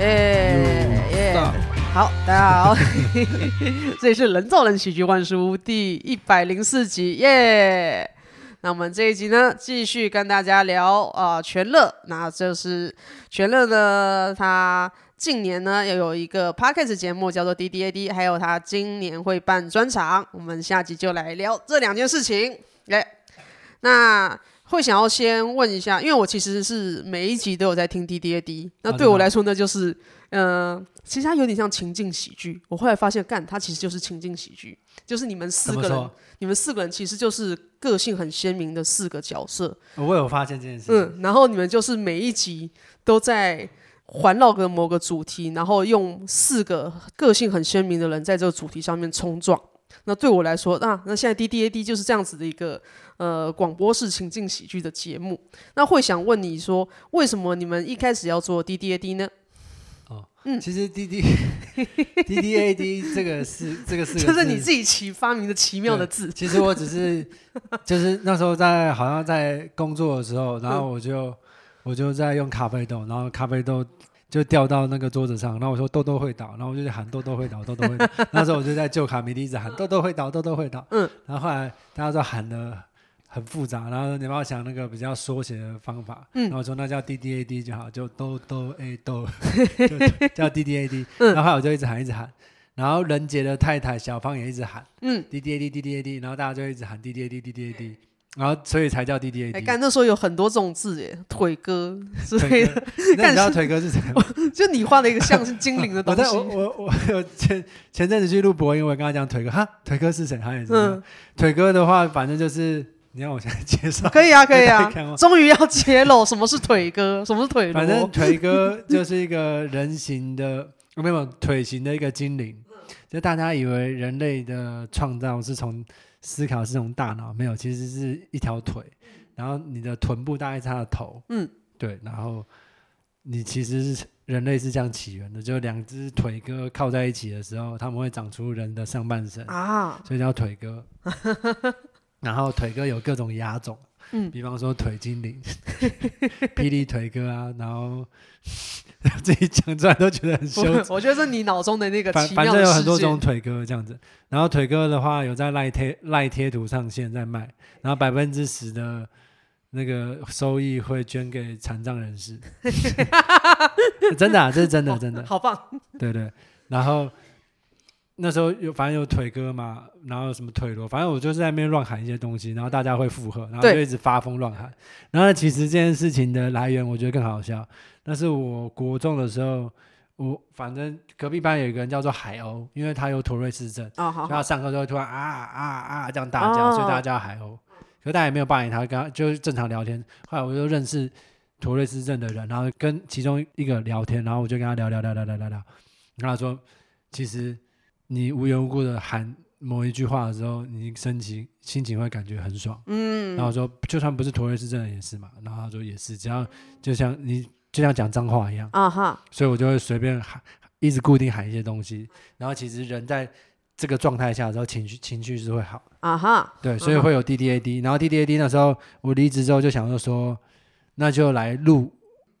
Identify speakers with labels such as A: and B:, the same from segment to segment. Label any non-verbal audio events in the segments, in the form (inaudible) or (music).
A: 耶耶！好，大家好，(laughs) 这里是人造人喜剧万事屋第一百零四集耶。Yeah! 那我们这一集呢，继续跟大家聊啊、呃，全乐。那就是全乐呢，他近年呢也有一个 podcast 节目叫做 D D A D，还有他今年会办专场。我们下集就来聊这两件事情。耶、yeah!，那。会想要先问一下，因为我其实是每一集都有在听 D D A D，那对我来说呢，就是，嗯、呃，其实它有点像情境喜剧。我后来发现，干，它其实就是情境喜剧，就是你们四个人，你们四个人其实就是个性很鲜明的四个角色。
B: 我有发现这件事。
A: 嗯，然后你们就是每一集都在环绕个某个主题，然后用四个个性很鲜明的人在这个主题上面冲撞。那对我来说，那、啊、那现在 D D A D 就是这样子的一个呃广播式情境喜剧的节目。那会想问你说，为什么你们一开始要做 D D A D 呢？
B: 哦，嗯，其实 D D (laughs) D D A D 这个是这个是 (laughs)
A: 就是你自己起发明的奇妙的字。
B: 其实我只是 (laughs) 就是那时候在好像在工作的时候，然后我就、嗯、我就在用咖啡豆，然后咖啡豆。就掉到那个桌子上，然后我说豆豆会倒，然后我就喊豆豆会倒，豆豆会倒。那时候我就在旧卡米蒂一直喊豆豆会倒，豆豆会倒。嗯，然后后来大家都喊得很复杂，然后你帮我想那个比较缩写的方法。嗯，然后我说那叫 D D A D 就好，就都都 A 都，(laughs) 就叫 D D A D。然后后来我就一直喊一直喊，然后仁杰的太太小芳也一直喊，嗯，D D A D D D A D，然后大家就一直喊 D D A D D D A D。然后，所以才叫 D D A D。
A: 哎，干那时候有很多这种字耶，腿哥 (laughs) 之类的。
B: 那你知道腿哥是谁吗？(laughs)
A: 就你画了一个像是精灵的东西。
B: 我我我我前前阵子去录播音，我跟他讲腿哥，哈，腿哥是谁？他也是。嗯。腿哥的话，反正就是你让我现在介绍。
A: 可以啊，(laughs) 可以啊。终于要揭露什么是腿哥，什么是腿。
B: 反正腿哥就是一个人形的，(laughs) 没有腿型的一个精灵。就大家以为人类的创造是从。思考是从大脑没有，其实是一条腿，然后你的臀部大概是他的头，嗯，对，然后你其实是人类是这样起源的，就两只腿哥靠在一起的时候，他们会长出人的上半身啊，所以叫腿哥。(laughs) 然后腿哥有各种亚种，嗯，比方说腿精灵、霹雳腿哥啊，然后。(laughs) 自己讲出来都觉得很羞耻。
A: 我觉得是你脑中的那个奇妙的世界。
B: 反正有很多种腿哥这样子，然后腿哥的话有在赖贴赖贴图上线在卖，然后百分之十的那个收益会捐给残障人士。(laughs) 真的啊，这是真的，真的。
A: 好棒。
B: 对对，然后。那时候有反正有腿哥嘛，然后有什么腿罗，反正我就是在那边乱喊一些东西，然后大家会附和，然后就一直发疯乱喊。然后其实这件事情的来源，我觉得更好笑。那是我国中的时候，我反正隔壁班有一个人叫做海鸥，因为他有妥瑞氏症，哦、所以他上课就会突然啊啊啊这样大叫，哦、所以大家叫他海鸥。可是大家也没有霸凌他，跟他就是正常聊天。后来我就认识妥瑞氏症的人，然后跟其中一个聊天，然后我就跟他聊聊聊聊聊聊聊，然后他说其实。你无缘无故的喊某一句话的时候，你心情心情会感觉很爽。嗯，然后说就算不是妥瑞氏症的也是嘛。然后他说也是，只要就像你就像讲脏话一样啊哈，所以我就会随便喊，一直固定喊一些东西。然后其实人在这个状态下的时候，情绪情绪是会好啊哈。对，所以会有 D D A D。然后 D D A D 那时候我离职之后就想着说，那就来录。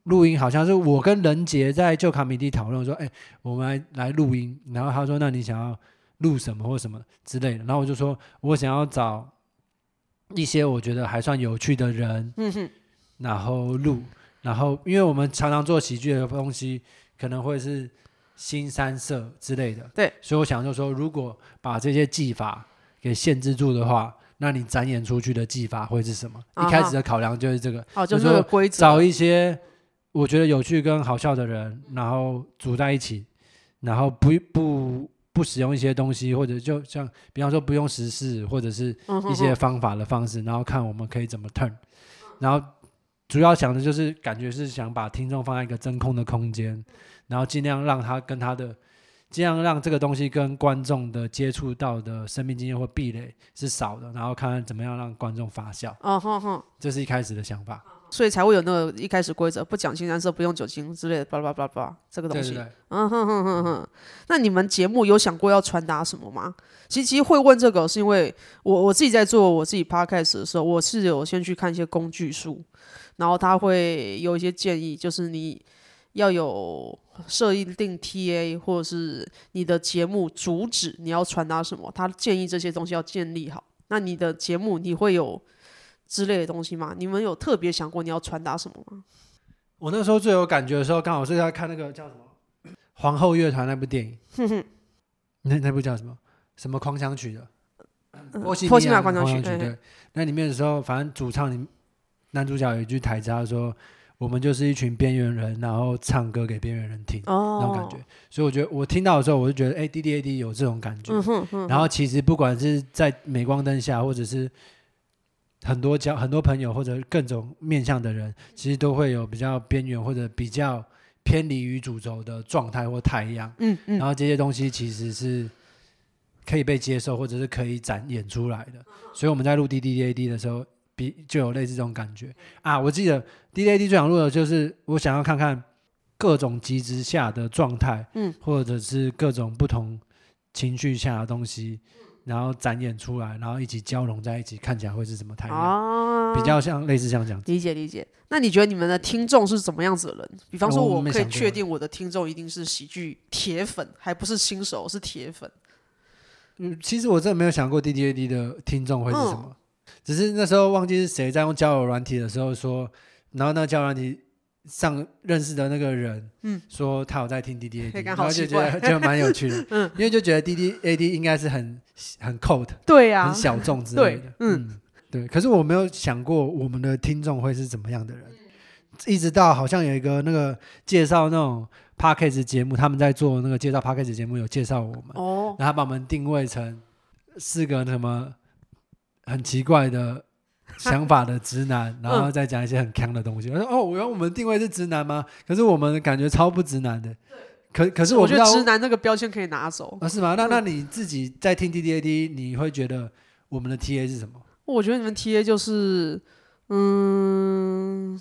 B: 录音好像是我跟仁杰在旧卡米蒂讨论说，哎、欸，我们来来录音。然后他说，那你想要录什么或什么之类的。然后我就说我想要找一些我觉得还算有趣的人，嗯哼，然后录。然后因为我们常常做喜剧的东西，可能会是新三色之类的，对。所以我想就说，如果把这些技法给限制住的话，那你展演出去的技法会是什么？啊、一开始的考量就是这个，哦，就是规则，找一些。我觉得有趣跟好笑的人，然后组在一起，然后不不不使用一些东西，或者就像比方说不用时事或者是一些方法的方式，然后看我们可以怎么 turn，然后主要想的就是感觉是想把听众放在一个真空的空间，然后尽量让他跟他的。尽量让这个东西跟观众的接触到的生命经验或壁垒是少的，然后看看怎么样让观众发笑。哦哼哼，这是一开始的想法，
A: 所以才会有那个一开始规则，不讲腥膻色，不用酒精之类的，巴拉巴拉巴拉这个东西。对对对。嗯哼哼哼哼。那你们节目有想过要传达什么吗？其实其实会问这个，是因为我我自己在做我自己 podcast 的时候，我是有先去看一些工具书，然后他会有一些建议，就是你要有。设定 TA 或者是你的节目主旨，你要传达什么？他建议这些东西要建立好。那你的节目你会有之类的东西吗？你们有特别想过你要传达什么吗？
B: 我那时候最有感觉的时候，刚好是在看那个叫什么《皇后乐团》那部电影。哼哼，(laughs) 那那部叫什么？什么狂想曲的？波西米亚狂想曲。对，那里面的时候，反正主唱男主角有一句台词，他说。我们就是一群边缘人，然后唱歌给边缘人听，oh. 那种感觉。所以我觉得我听到的时候，我就觉得，哎，D D A D 有这种感觉。嗯、然后其实不管是在镁光灯下，或者是很多交很多朋友，或者各种面向的人，其实都会有比较边缘或者比较偏离于主轴的状态或太阳。嗯嗯。然后这些东西其实是可以被接受，或者是可以展演出来的。所以我们在录 D D A D 的时候。比就有类似这种感觉啊！我记得 D D A D 最想录的就是我想要看看各种极致下的状态，嗯，或者是各种不同情绪下的东西，然后展演出来，然后一起交融在一起，看起来会是什么态度？啊，比较像类似这样讲。
A: 理解理解。那你觉得你们的听众是怎么样子的人？比方说，我可以确定我的听众一定是喜剧铁粉，还不是新手，是铁粉。
B: 嗯，其实我真的没有想过 D D A D 的听众会是什么。嗯只是那时候忘记是谁在用交友软体的时候说，然后那个交友软体上认识的那个人，嗯，说他有在听 D D A D，(laughs) 然后就觉得 (laughs) 就蛮有趣的，(laughs) 嗯，因为就觉得 D D A D 应该是很很 code，
A: 对呀，
B: 很小众之类的，嗯，对。可是我没有想过我们的听众会是怎么样的人，一直到好像有一个那个介绍那种 p a c k a g e 节目，他们在做那个介绍 p a c k a g e 节目，有介绍我们，哦，然后把我们定位成四个什么。很奇怪的 (laughs) 想法的直男，然后再讲一些很锵的东西。我说：“哦，原来我们定位是直男吗？可是我们感觉超不直男的。可可是我，我觉得
A: 直男那个标签可以拿走
B: 啊？是吗？那那你自己在听 D D A D，你会觉得我们的 T A 是什么？
A: 我觉得你们 T A 就是，嗯，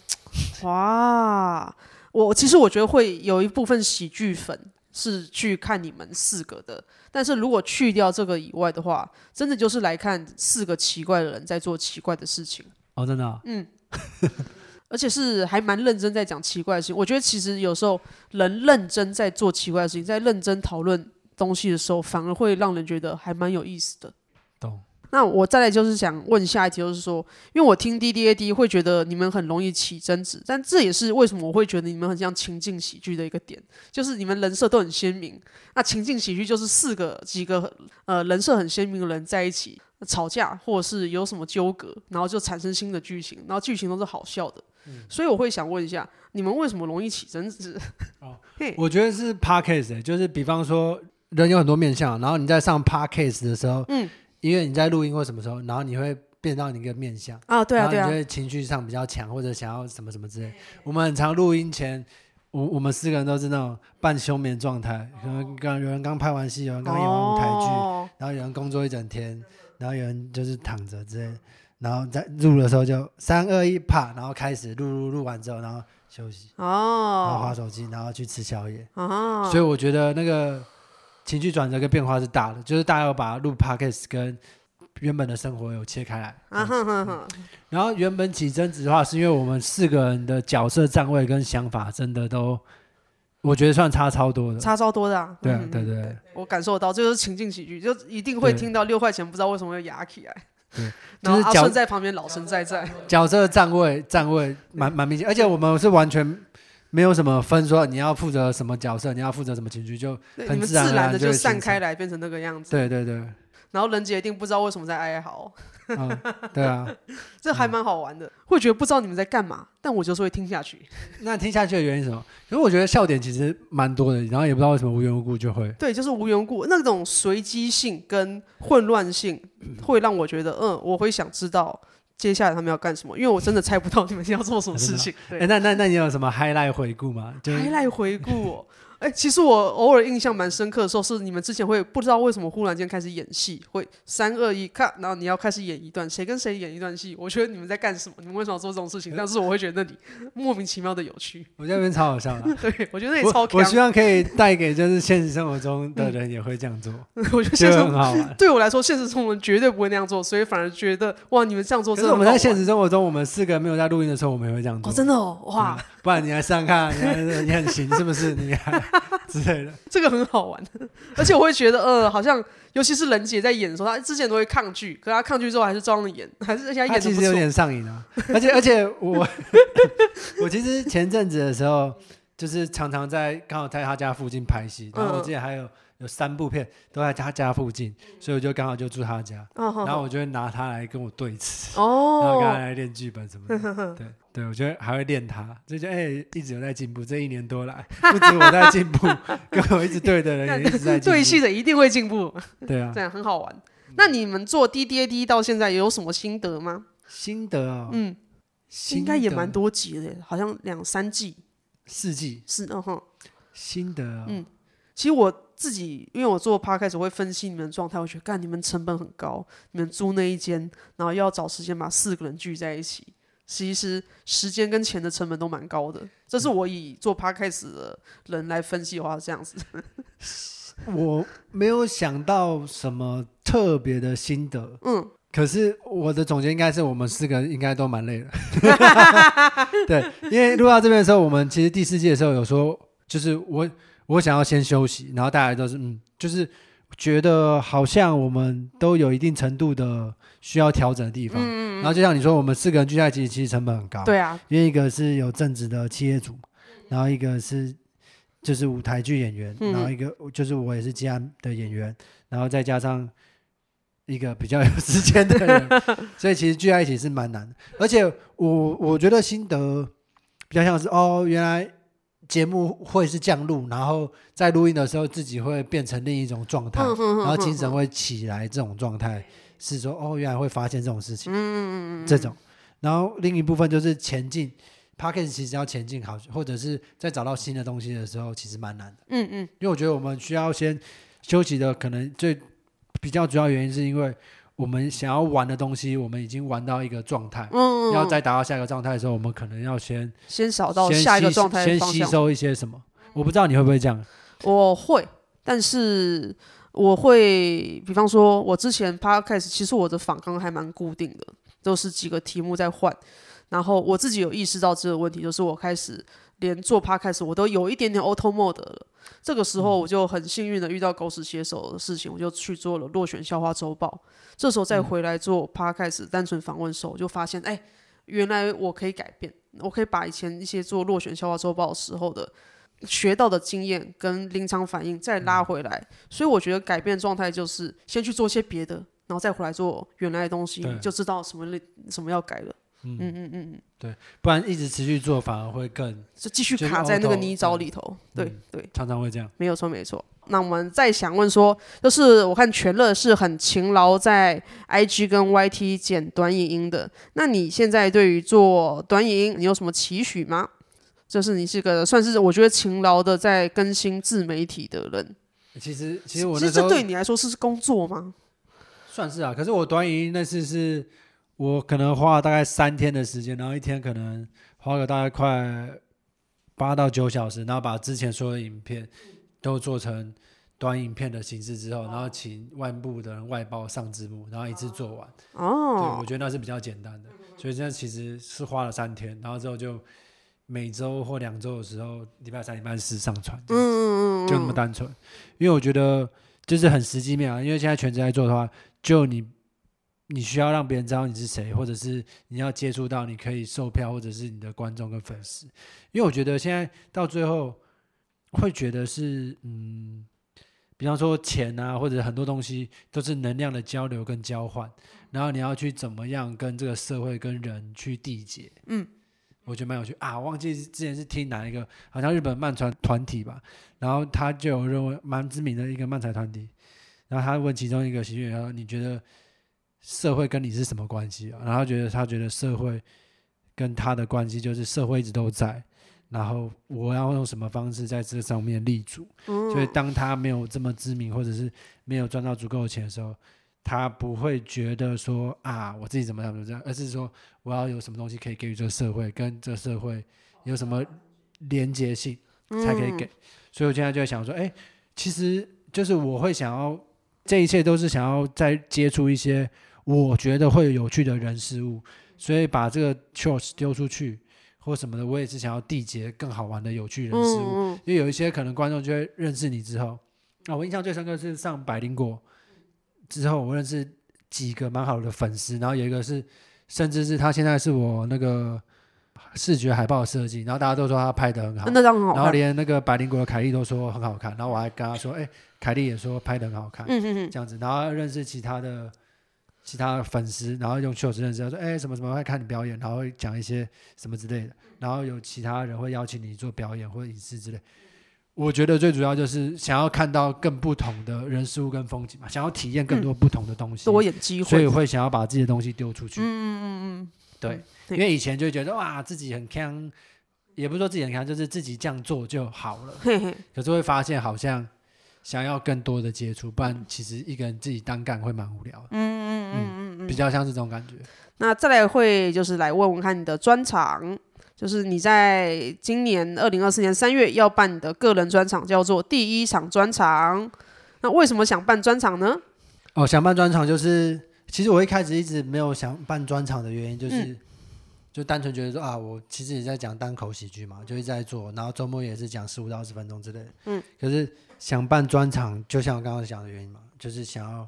A: 哇，我其实我觉得会有一部分喜剧粉。”是去看你们四个的，但是如果去掉这个以外的话，真的就是来看四个奇怪的人在做奇怪的事情。
B: 哦，真的啊？
A: 嗯，(laughs) 而且是还蛮认真在讲奇怪的事情。我觉得其实有时候人认真在做奇怪的事情，在认真讨论东西的时候，反而会让人觉得还蛮有意思的。
B: 懂。
A: 那我再来就是想问下一题，就是说，因为我听 D D A D 会觉得你们很容易起争执，但这也是为什么我会觉得你们很像情境喜剧的一个点，就是你们人设都很鲜明。那情境喜剧就是四个几个呃人设很鲜明的人在一起吵架，或者是有什么纠葛，然后就产生新的剧情，然后剧情都是好笑的。嗯、所以我会想问一下，你们为什么容易起争执？
B: 哦，我觉得是 Podcast、欸、就是比方说人有很多面相，然后你在上 Podcast 的时候，嗯。因为你在录音或什么时候，然后你会变到你一个面相
A: 啊，对啊，对啊，
B: 你就会情绪上比较强，或者想要什么什么之类。我们很常录音前，我我们四个人都是那种半休眠状态，可能刚有人刚拍完戏，有人刚演完舞台剧，哦，然后有人工作一整天，然后有人就是躺着之类，然后在录的时候就三二一啪，然后开始录录录完之后，然后休息哦，然后划手机，然后去吃宵夜哦。所以我觉得那个。情绪转折跟变化是大的，就是大家要把录 podcast 跟原本的生活有切开来。啊。然后原本起争执的话，是因为我们四个人的角色站位跟想法真的都，我觉得算差超多的。
A: 差超多的啊！
B: 对啊，对对对。
A: 我感受到，这就是情境喜剧，就一定会听到六块钱不知道为什么要压起来。
B: 对。(laughs)
A: 然后阿顺在旁边老神在在。
B: 角色站位站位蛮蛮明显，而且我们是完全。没有什么分说你要负责什么角色，你要负责什么情绪，就很自然，
A: 自然的就散开来变成那个样子。
B: 对对对。
A: 然后人杰一定不知道为什么在哀嚎。
B: 嗯、对啊，(laughs)
A: 这还蛮好玩的，会觉得不知道你们在干嘛，但我就是会听下去。
B: 那听下去的原因是什么？因为我觉得笑点其实蛮多的，然后也不知道为什么无缘无故就会。
A: 对，就是无缘无故那种随机性跟混乱性，会让我觉得嗯，我会想知道接下来他们要干什么，因为我真的猜不到你们要做什么事情。哎、
B: 欸，那那那你有什么 highlight 回顾吗
A: ？highlight 回顾、哦。哎，其实我偶尔印象蛮深刻的时候，是你们之前会不知道为什么忽然间开始演戏，会三二一看，然后你要开始演一段，谁跟谁演一段戏？我觉得你们在干什么？你们为什么要做这种事情？(laughs) 但是我会觉得那里莫名其妙的有趣。
B: 我觉得那边超好笑的。
A: 对，我觉得那里超
B: 我。我希望可以带给就是现实生活中的人也会这样做。
A: 嗯、(laughs) 我觉得现实
B: 很好玩。(laughs)
A: 对我来说，现实中人绝对不会那样做，所以反而觉得哇，你们这样做真的。
B: 我们在现实生活中，我们四个没有在录音的时候，我们也会这样做。
A: 哦，真的哦，哇！
B: 嗯、不然你来试试看，你看你很行是不是？你看 (laughs) 之类的。
A: 这个很好玩，(laughs) 而且我会觉得，呃，好像尤其是人姐在演的时候，她之前都会抗拒，可是她抗拒之后还是装着演，(laughs) 还是而且演的。
B: 其实有点上瘾啊，而且而且我我其实前阵子的时候，就是常常在刚好在她家附近拍戏，然后我之前还有。有三部片都在她家附近，所以我就刚好就住她家，然后我就会拿她来跟我对词，然后跟她来练剧本什么的。对对，我觉得还会练他，就觉得哎，一直有在进步。这一年多来，不止我在进步，(laughs) 跟我一直对的人也一直在进步。
A: 对戏的一定会进步。
B: 对啊，(laughs)
A: 这样很好玩。那你们做 D D A D 到现在有什么心得吗？
B: 心得啊，
A: 嗯，应该也蛮多集的，好像两三季、
B: 四季
A: 是嗯哼。
B: 心得哦，
A: 嗯，其实我。自己因为我做 podcast 我会分析你们的状态，我觉得干你们成本很高，你们租那一间，然后又要找时间把四个人聚在一起，其实时间跟钱的成本都蛮高的。这是我以做 podcast 的人来分析的话这样子。(laughs)
B: 我没有想到什么特别的心得，嗯，可是我的总结应该是我们四个应该都蛮累的。(laughs) 对，因为录到这边的时候，我们其实第四季的时候有说，就是我。我想要先休息，然后大家都是嗯，就是觉得好像我们都有一定程度的需要调整的地方。嗯，然后就像你说，我们四个人聚在一起，其实成本很高。
A: 对啊，
B: 因为一个是有正职的企业主，然后一个是就是舞台剧演员，嗯，然后一个就是我也是吉安的演员，然后再加上一个比较有时间的人，(laughs) 所以其实聚在一起是蛮难的。而且我我觉得心得比较像是哦，原来。节目会是这样录，然后在录音的时候自己会变成另一种状态，然后精神会起来。这种状态是说，哦，原来会发现这种事情，这种。然后另一部分就是前进，Podcast 其实要前进好，或者是在找到新的东西的时候，其实蛮难的。嗯嗯，因为我觉得我们需要先休息的，可能最比较主要原因是因为。我们想要玩的东西，我们已经玩到一个状态，嗯，要再达到下一个状态的时候，我们可能要先
A: 先找到下一个状态，
B: 先吸收一些什么。我不知道你会不会这样？
A: 我会，但是我会，比方说，我之前 podcast 其实我的访纲还蛮固定的，都是几个题目在换，然后我自己有意识到这个问题，就是我开始连做 podcast 我都有一点点 auto mode 了。这个时候我就很幸运的遇到狗屎写手的事情，我就去做了落选校花周报。这时候再回来做 podcast 单纯访问的时候，我就发现，哎，原来我可以改变，我可以把以前一些做落选校花周报的时候的学到的经验跟临场反应再拉回来。所以我觉得改变状态就是先去做些别的，然后再回来做原来的东西，就知道什么什么要改了。嗯嗯嗯嗯，
B: 对，不然一直持续做反而会更
A: 就继续卡在那个泥沼里头。对对，对，
B: 常常会这样。
A: 没有错没错。那我们再想问说，就是我看全乐是很勤劳在 IG 跟 YT 剪短影音的，那你现在对于做短影音，你有什么期许吗？就是你是个算是我觉得勤劳的在更新自媒体的人。
B: 其实其实我
A: 其实这对你来说是工作吗？
B: 算是啊，可是我短影音那次是。我可能花了大概三天的时间，然后一天可能花个大概快八到九小时，然后把之前所有的影片都做成短影片的形式之后，然后请外部的人外包上字幕，然后一次做完。哦，对，我觉得那是比较简单的，所以现在其实是花了三天，然后之后就每周或两周的时候，礼拜三、礼拜四上传，嗯嗯嗯，就那么单纯。因为我觉得就是很实际面啊，因为现在全职在做的话，就你。你需要让别人知道你是谁，或者是你要接触到你可以售票，或者是你的观众跟粉丝。因为我觉得现在到最后会觉得是，嗯，比方说钱啊，或者很多东西都是能量的交流跟交换，然后你要去怎么样跟这个社会跟人去缔结。嗯，我觉得蛮有趣啊。忘记之前是听哪一个，好像日本漫传团体吧，然后他就有认为蛮知名的一个漫才团体，然后他问其中一个喜剧演员说：“你觉得？”社会跟你是什么关系啊？然后他觉得他觉得社会跟他的关系就是社会一直都在，然后我要用什么方式在这上面立足？嗯、所以当他没有这么知名，或者是没有赚到足够的钱的时候，他不会觉得说啊，我自己怎么样怎么样，而是说我要有什么东西可以给予这个社会，跟这个社会有什么连接性才可以给。嗯、所以我现在就在想说，哎，其实就是我会想要，这一切都是想要再接触一些。我觉得会有有趣的人事物，所以把这个 choice 丢出去或什么的，我也是想要缔结更好玩的有趣人事物。嗯嗯，因为有一些可能观众就会认识你之后，啊，我印象最深刻是上百灵果之后，我认识几个蛮好的粉丝，然后有一个是，甚至是他现在是我那个视觉海报设计，然后大家都说他拍的很好，
A: 很好，
B: 然后连那个百灵国的凯莉都说很好看，然后我还跟他说，哎，凯莉也说拍的很好看，嗯嗯嗯，这样子，然后认识其他的。其他的粉丝，然后用秀子认识，他说：“哎，什么什么会看你表演，然后讲一些什么之类的。”然后有其他人会邀请你做表演或者影视之类。我觉得最主要就是想要看到更不同的人事物跟风景嘛，想要体验更多不同的东西，
A: 多演机会，
B: 所以会想要把自己的东西丢出去。嗯嗯嗯嗯，对，
A: 嗯、
B: 因为以前就觉得哇，自己很强，也不是说自己很强，就是自己这样做就好了。嘿嘿，可是会发现好像。想要更多的接触，不然其实一个人自己单干会蛮无聊的。嗯嗯嗯嗯嗯，比较像是这种感觉。
A: 那再来会就是来问问看你的专场，就是你在今年二零二四年三月要办你的个人专场，叫做第一场专场。那为什么想办专场呢？
B: 哦，想办专场就是，其实我一开始一直没有想办专场的原因，就是、嗯、就单纯觉得说啊，我其实也在讲单口喜剧嘛，就一直在做，然后周末也是讲十五到二十分钟之类的。嗯，可是。想办专场，就像我刚刚讲的原因嘛，就是想要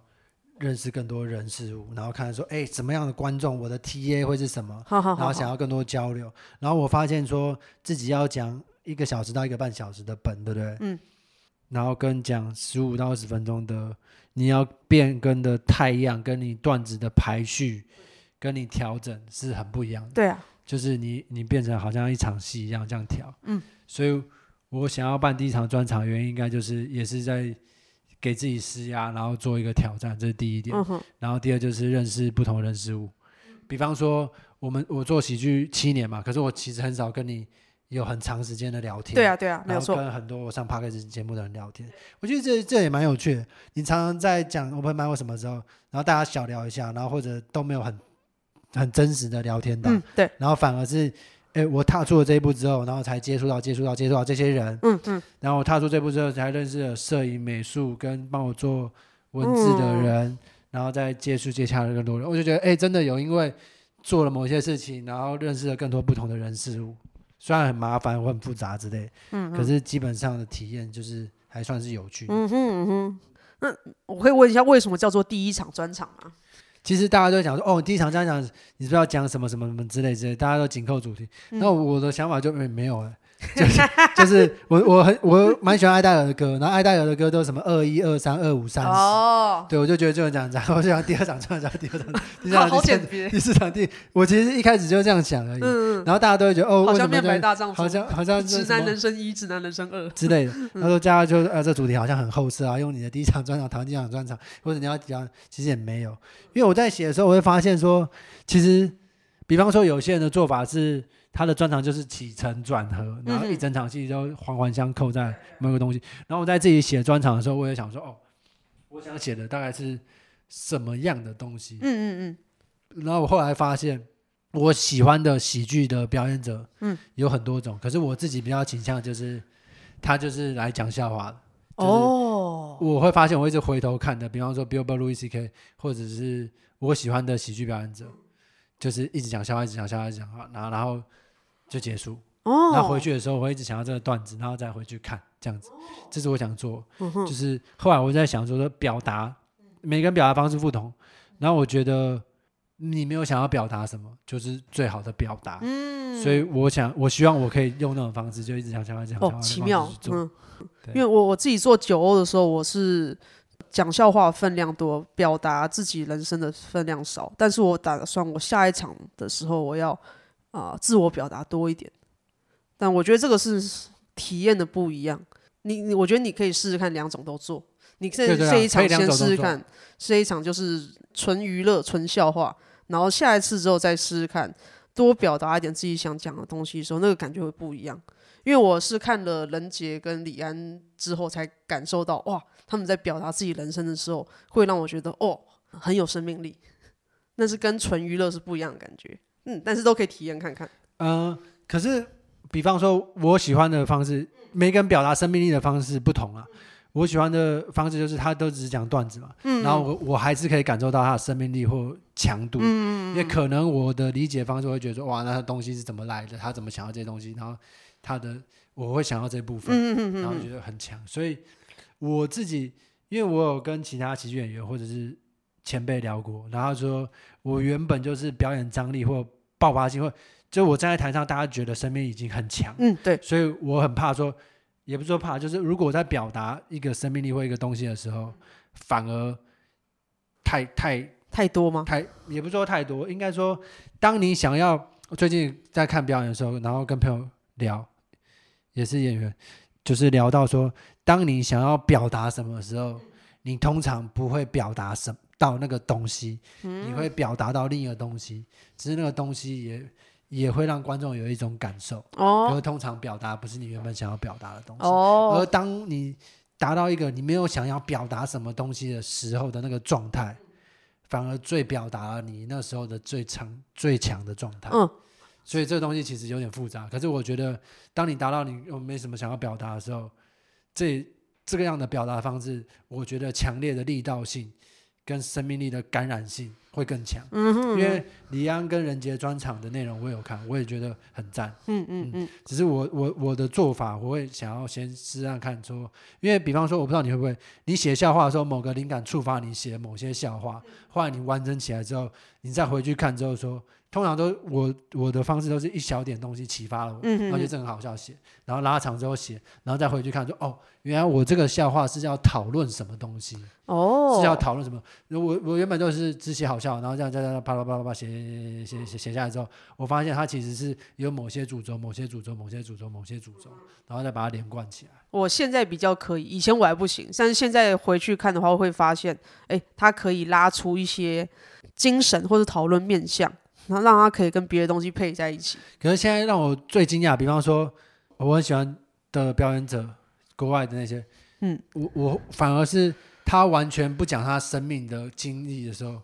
B: 认识更多人事物，然后看说，哎，什么样的观众，我的 TA 会是什么，好好然后想要更多交流。然后我发现说自己要讲一个小时到一个半小时的本，对不对？嗯。然后跟讲十五到二十分钟的，你要变更的太阳，跟你段子的排序，跟你调整是很不一样的。
A: 对啊。
B: 就是你你变成好像一场戏一样这样调。嗯。所以。我想要办第一场专场，原因应该就是也是在给自己施压，然后做一个挑战，这是第一点。嗯、然后第二就是认识不同人事物，比方说我们我做喜剧七年嘛，可是我其实很少跟你有很长时间的聊天。
A: 对啊，对啊，没有错。
B: 然后跟很多我上 Podcast 节目的人聊天，我觉得这这也蛮有趣的。你常常在讲 Open Mic 或什么时候，然后大家小聊一下，然后或者都没有很很真实的聊天到，
A: 嗯、对，
B: 然后反而是。哎，我踏出了这一步之后，然后才接触到、接触到、接触到这些人。嗯嗯。嗯然后我踏出这步之后，才认识了摄影、美术跟帮我做文字的人，嗯、然后再接触接洽了更多人。我就觉得，哎，真的有因为做了某些事情，然后认识了更多不同的人事物。虽然很麻烦或很复杂之类，嗯，可是基本上的体验就是还算是有趣的。嗯哼嗯哼。
A: 那我可以问一下，为什么叫做第一场专场吗？
B: 其实大家都讲说，哦，第一场这样讲，你是不是要讲什么什么什么之类之类，大家都紧扣主题。嗯、那我的想法就没没有了。(laughs) 就是就是我我很我蛮喜欢艾戴尔的歌，然后艾戴尔的歌都是什么二一二三二五三十，哦，对，我就觉得就是这样子，然后我就想第二场就讲第二场，第二场第四场第，我其实一开始就这样想而已，嗯，然后大家都会觉得哦，
A: 好像面白大丈夫，
B: 好像好像 (laughs)
A: 直男人生一，直男人生二 (laughs) 之
B: 类的，他说加就呃这主题好像很后设啊，用你的第一场专场谈第二场专场，或者你要讲，其实也没有，因为我在写的时候我会发现说，其实比方说有些人的做法是。他的专场就是起承转合，然后一整场戏都环环相扣在某个东西。然后我在自己写专场的时候，我也想说，哦，我想写的大概是什么样的东西？嗯嗯嗯。然后我后来发现，我喜欢的喜剧的表演者，嗯，有很多种。可是我自己比较倾向就是，他就是来讲笑话的。哦。我会发现，我一直回头看的，比方说 Bill Burr、Louis C.K.，或者是我喜欢的喜剧表演者，就是一直讲笑话，一直讲笑话，一直讲笑话，然后然后。就结束。哦。然后回去的时候，我会一直想到这个段子，然后再回去看这样子。这是我想做。嗯哼。就是后来我在想说，说表达，每个人表达方式不同。然后我觉得你没有想要表达什么，就是最好的表达。嗯。所以我想，我希望我可以用那种方式，就一直讲讲讲讲。
A: 哦，奇妙。嗯。因为我我自己做酒欧的时候，我是讲笑话分量多，表达自己人生的分量少。但是我打算，我下一场的时候，我要。啊、呃，自我表达多一点，但我觉得这个是体验的不一样。你你，我觉得你可以试试看两种都做，你这这一场先试试看，这一场就是纯娱乐、纯笑话，然后下一次之后再试试看，多表达一点自己想讲的东西的时候，那个感觉会不一样。因为我是看了任杰跟李安之后，才感受到哇，他们在表达自己人生的时候，会让我觉得哦，很有生命力。那是跟纯娱乐是不一样的感觉，嗯，但是都可以体验看看。
B: 嗯、呃，可是比方说我喜欢的方式，每个人表达生命力的方式不同啊。我喜欢的方式就是他都只是讲段子嘛，嗯，然后我我还是可以感受到他的生命力或强度，嗯，因为可能我的理解方式会觉得说，哇，那他东西是怎么来的？他怎么想到这些东西？然后他的我会想到这部分，然后觉得很强。所以我自己，因为我有跟其他喜剧演员或者是前辈聊过，然后说我原本就是表演张力或爆发性，或就我站在台上，大家觉得生命已经很强，
A: 嗯，对，
B: 所以我很怕说。也不是说怕，就是如果我在表达一个生命力或一个东西的时候，反而太太
A: 太多吗？
B: 太也不是说太多，应该说，当你想要最近在看表演的时候，然后跟朋友聊，也是演员，就是聊到说，当你想要表达什么的时候，你通常不会表达什么到那个东西，你会表达到另一个东西，只是那个东西也。也会让观众有一种感受，哦，可是通常表达不是你原本想要表达的东西，哦，而当你达到一个你没有想要表达什么东西的时候的那个状态，反而最表达了你那时候的最强最强的状态，嗯，所以这个东西其实有点复杂。可是我觉得，当你达到你又没什么想要表达的时候，这这个样的表达方式，我觉得强烈的力道性跟生命力的感染性。会更强，嗯哼，因为李安跟任杰专场的内容我有看，我也觉得很赞，嗯嗯嗯。只是我我我的做法，我会想要先试试看说，因为比方说，我不知道你会不会，你写笑话的时候，某个灵感触发你写某些笑话，后来你完整起来之后，你再回去看之后说。通常都我我的方式都是一小点东西启发了我，嗯、哼然后觉得这很好笑写，然后拉长之后写，然后再回去看说哦，原来我这个笑话是要讨论什么东西，哦，是要讨论什么？我我原本都是只写好笑，然后这样这样啪啦啪啦啪写写写写写下来之后，我发现它其实是有某些主轴、某些主轴、某些主轴、某些主轴，然后再把它连贯起来。
A: 我现在比较可以，以前我还不行，但是现在回去看的话，我会发现，哎，它可以拉出一些精神或者讨论面向。然后让他可以跟别的东西配在一起。
B: 可是现在让我最惊讶，比方说我很喜欢的表演者，国外的那些，嗯，我我反而是他完全不讲他生命的经历的时候，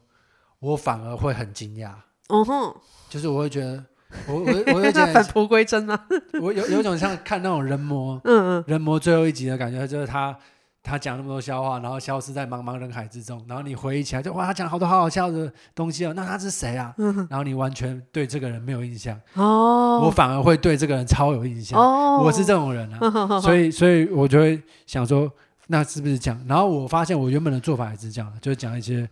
B: 我反而会很惊讶。哦哼，就是我会觉得，我我我会 (laughs) 觉得
A: 返璞归真啊。(laughs)
B: 我有有种像看那种人魔，嗯嗯，人魔最后一集的感觉，就是他。他讲那么多笑话，然后消失在茫茫人海之中，然后你回忆起来就哇，他讲好多好好笑的东西哦。那他是谁啊？嗯、然后你完全对这个人没有印象。哦，我反而会对这个人超有印象。哦，我是这种人啊，(laughs) 哦、所以所以我就会想说，那是不是这样？然后我发现我原本的做法也是这样的，就是讲一些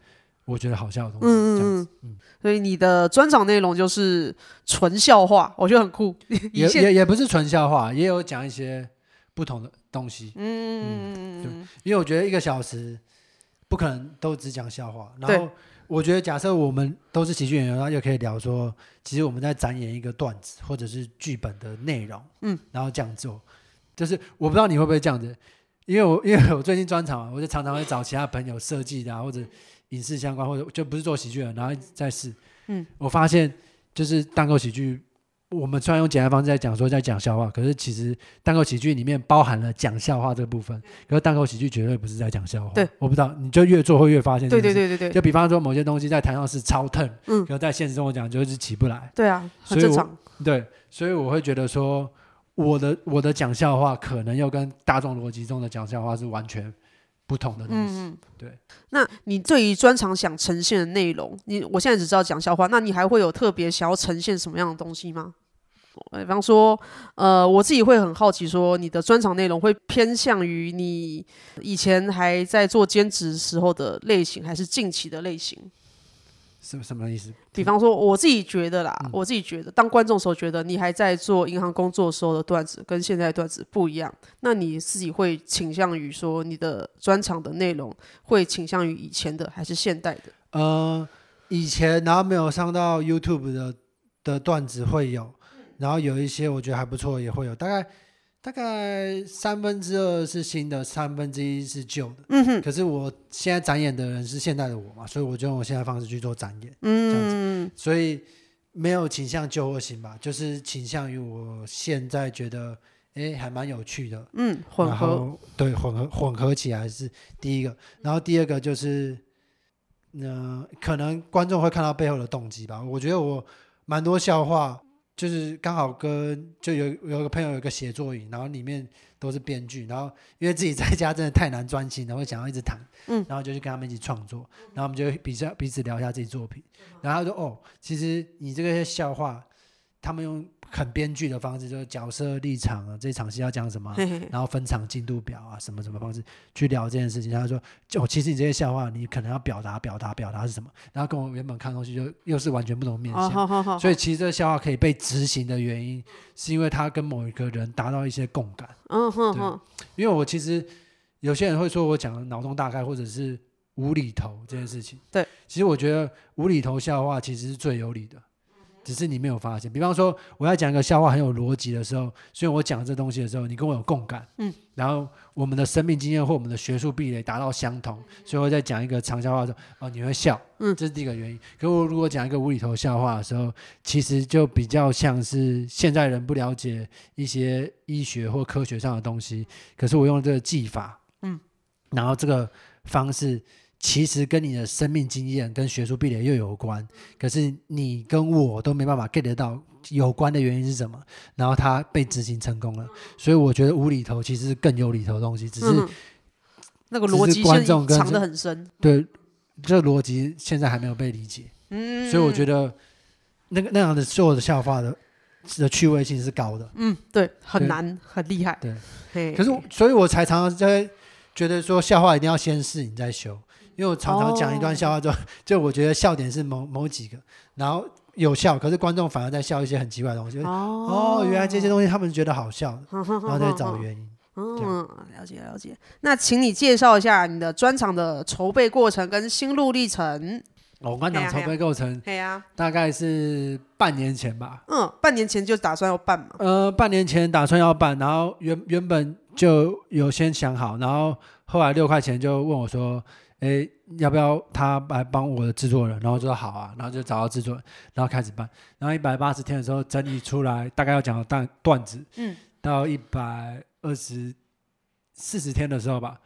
B: 我觉得好笑的东西。嗯，这样子。嗯，
A: 所以你的专场内容就是纯笑话，我觉得很酷。(laughs)
B: 也也也不是纯笑话，也有讲一些不同的。东西，嗯，对，因为我觉得一个小时不可能都只讲笑话。然后我觉得，假设我们都是喜剧演员，然后就可以聊说，其实我们在展演一个段子或者是剧本的内容，嗯，然后这样做，就是我不知道你会不会这样子，因为我因为我最近专场，我就常常会找其他朋友设计的啊，或者影视相关，或者就不是做喜剧的，然后再试，嗯，我发现就是单口喜剧。我们虽然用简单方式在讲说在讲笑话，可是其实单口喜剧里面包含了讲笑话这个部分。可是单口喜剧绝对不是在讲笑话。对，我不知道，你就越做会越发现。对对对对对。就比方说某些东西在台上是超 turn，嗯，可是在现实中我讲就是起不来。
A: 对啊，很正常。
B: 对，所以我会觉得说，我的我的讲笑话可能又跟大众逻辑中的讲笑话是完全不同的东西。嗯，对。
A: 那你对于专场想呈现的内容，你我现在只知道讲笑话，那你还会有特别想要呈现什么样的东西吗？比方说，呃，我自己会很好奇，说你的专场内容会偏向于你以前还在做兼职时候的类型，还是近期的类型？
B: 什么什么意思？
A: 比方说，我自己觉得啦，嗯、我自己觉得，当观众时候觉得你还在做银行工作时候的段子跟现在的段子不一样，那你自己会倾向于说你的专场的内容会倾向于以前的还是现代的？
B: 呃，以前然后没有上到 YouTube 的的段子会有。然后有一些我觉得还不错，也会有大概大概三分之二是新的，三分之一是旧的。
A: 嗯哼。
B: 可是我现在展演的人是现在的我嘛，所以我就用我现在方式去做展演，嗯，这样子。所以没有倾向旧或新吧，就是倾向于我现在觉得，哎，还蛮有趣的。
A: 嗯，混合。
B: 对，混合混合起来是第一个，然后第二个就是，嗯、呃，可能观众会看到背后的动机吧。我觉得我蛮多笑话。就是刚好跟就有有个朋友有个写作营，然后里面都是编剧，然后因为自己在家真的太难专心，然后想要一直躺，嗯，然后就去跟他们一起创作，然后我们就比较彼此聊一下自己作品，然后他说哦，其实你这个笑话，他们用。很编剧的方式，就是角色立场啊，这场戏要讲什么，(laughs) 然后分场进度表啊，什么什么方式去聊这件事情。他说，就其实你这些笑话，你可能要表达表达表达是什么，然后跟我原本看的东西就又是完全不同面向。所以其实这个笑话可以被执行的原因，是因为他跟某一个人达到一些共感。嗯哼哼。因为我其实有些人会说我讲的脑洞大开，或者是无厘头这件事情。对。其实我觉得无厘头笑话其实是最有理的。只是你没有发现，比方说我要讲一个笑话很有逻辑的时候，所以我讲这东西的时候，你跟我有共感，嗯，然后我们的生命经验或我们的学术壁垒达到相同，所以我在讲一个长笑话的时候，哦，你会笑，嗯，这是第一个原因。可我如果讲一个无厘头笑话的时候，其实就比较像是现在人不了解一些医学或科学上的东西，可是我用这个技法，嗯，然后这个方式。其实跟你的生命经验跟学术壁垒又有关，可是你跟我都没办法 get 得到有关的原因是什么，然后他被执行成功了，所以我觉得无厘头其实是更有厘头的东西，只是、嗯、
A: 那个逻辑观众藏得很深，
B: 对，这逻辑现在还没有被理解，嗯，所以我觉得那个那样的所有的笑话的的趣味性是高的，
A: 嗯，对，很难，很厉害，
B: 对，嘿。可是所以我才常常在觉得说笑话一定要先试你再修。因为我常常讲一段笑话之后，(laughs) 就我觉得笑点是某某几个，然后有笑，可是观众反而在笑一些很奇怪的东西。哦，哦，原来这些东西他们觉得好笑，(laughs) 然后再找原因。
A: 嗯，了解了解。那请你介绍一下你的专场的筹备过程跟心路历程。
B: 哦专场筹备过程，大概是半年前吧。
A: 嗯，半年前就打算要办嘛。
B: 呃，半年前打算要办，然后原原本就有先想好，然后后来六块钱就问我说。哎，要不要他来帮我的制作人？然后就说好啊，然后就找到制作人，然后开始办。然后一百八十天的时候整理出来，大概要讲的段段子，嗯，到一百二十四十天的时候吧，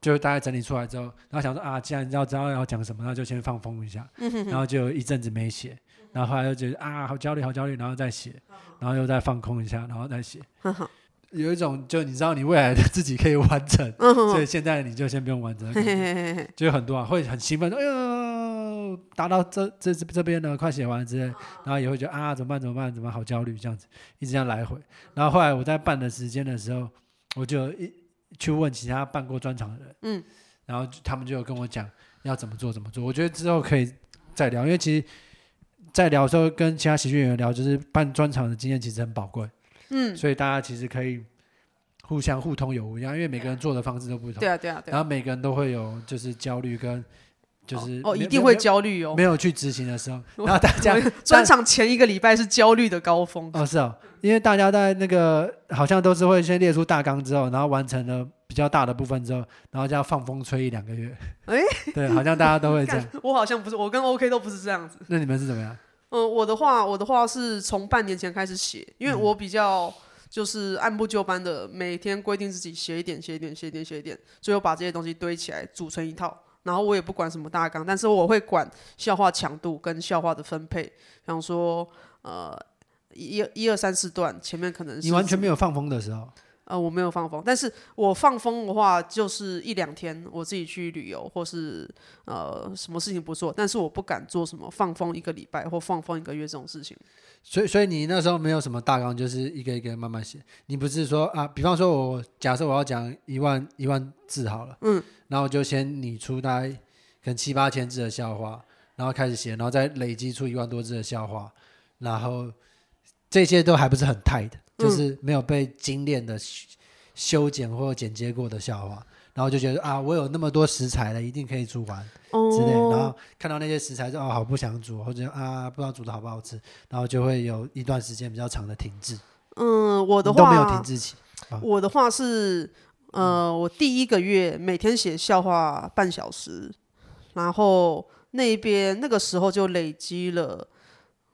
B: 就大概整理出来之后，然后想说啊，既然要知道要讲什么，那就先放风一下。嗯哼哼，然后就一阵子没写，然后后来又觉得啊，好焦虑，好焦虑，然后再写，然后又再放空一下，然后再写。呵呵有一种，就你知道你未来的自己可以完成，(laughs) 嗯、所以现在你就先不用完成，嘿嘿嘿就很多啊，会很兴奋，哎呦，达到这这这边呢，快写完之类，然后也会觉得啊，怎么办？怎么办？怎么好焦虑？这样子一直这样来回。然后后来我在办的时间的时候，我就一去问其他办过专场的人，嗯，然后他们就有跟我讲要怎么做，怎么做。我觉得之后可以再聊，因为其实，在聊的时候跟其他喜剧演员聊，就是办专场的经验其实很宝贵。嗯，所以大家其实可以互相互通有无一样，因为每个人做的方式都不同。
A: 对啊，对啊，对啊。
B: 然后每个人都会有就是焦虑跟就是
A: 哦，一定会焦虑哦。
B: 没有去执行的时候，然后大家
A: 专场前一个礼拜是焦虑的高峰。
B: 哦，是哦，因为大家在那个好像都是会先列出大纲之后，然后完成了比较大的部分之后，然后就要放风吹一两个月。哎，(laughs) 对，好像大家都会这样。
A: 我好像不是，我跟 OK 都不是这样子。
B: 那你们是怎么样？
A: 嗯，我的话，我的话是从半年前开始写，因为我比较就是按部就班的，每天规定自己写一点，写一点，写一点，写一点，最后把这些东西堆起来组成一套。然后我也不管什么大纲，但是我会管笑话强度跟笑话的分配。比方说，呃，一、一二三四段前面可能是
B: 你完全没有放风的时候。
A: 呃，我没有放风，但是我放风的话，就是一两天我自己去旅游，或是呃什么事情不做，但是我不敢做什么放风一个礼拜或放风一个月这种事情。
B: 所以，所以你那时候没有什么大纲，就是一个一个慢慢写。你不是说啊，比方说我假设我要讲一万一万字好了，嗯，然后就先拟出大概可能七八千字的笑话，然后开始写，然后再累积出一万多字的笑话，然后这些都还不是很 tight。就是没有被精炼的修剪或剪接过的笑话，然后就觉得啊，我有那么多食材了，一定可以煮完之类。然后看到那些食材就哦，好不想煮，或者啊，不知道煮的好不好吃，然后就会有一段时间比较长的停滞。
A: 嗯，我的话
B: 都没有停滞期。
A: 啊、我的话是，呃，我第一个月每天写笑话半小时，然后那边那个时候就累积了，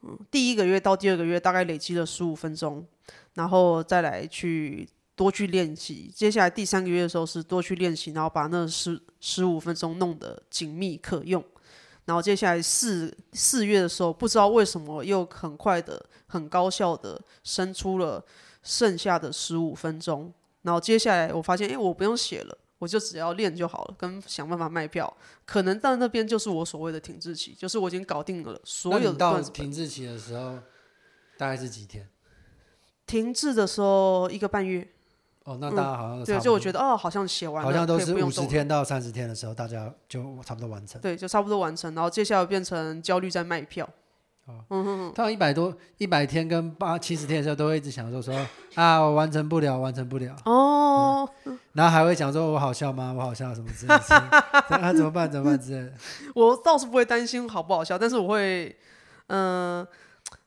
A: 嗯，第一个月到第二个月大概累积了十五分钟，然后再来去多去练习。接下来第三个月的时候是多去练习，然后把那十十五分钟弄得紧密可用。然后接下来四四月的时候，不知道为什么又很快的、很高效的生出了。剩下的十五分钟，然后接下来我发现，哎，我不用写了，我就只要练就好了，跟想办法卖票。可能到那边就是我所谓的停滞期，就是我已经搞定了所有的。
B: 到停滞期的时候，大概是几天？
A: 停滞的时候一个半月。
B: 哦，那大家好像、嗯、
A: 对，就我觉得哦，好像写完了，
B: 好像都是五十天到三十天的时候，大家就差不多完成。
A: 对，就差不多完成，然后接下来变成焦虑在卖票。
B: 哦，嗯哼哼，到一百多一百天跟八七十天的时候，都会一直想说说啊，我完成不了，完成不了。哦、嗯，然后还会讲说，我好笑吗？我好笑什么之类的，那 (laughs) 怎么办？怎么办之类的。
A: 我倒是不会担心好不好笑，但是我会，嗯、呃。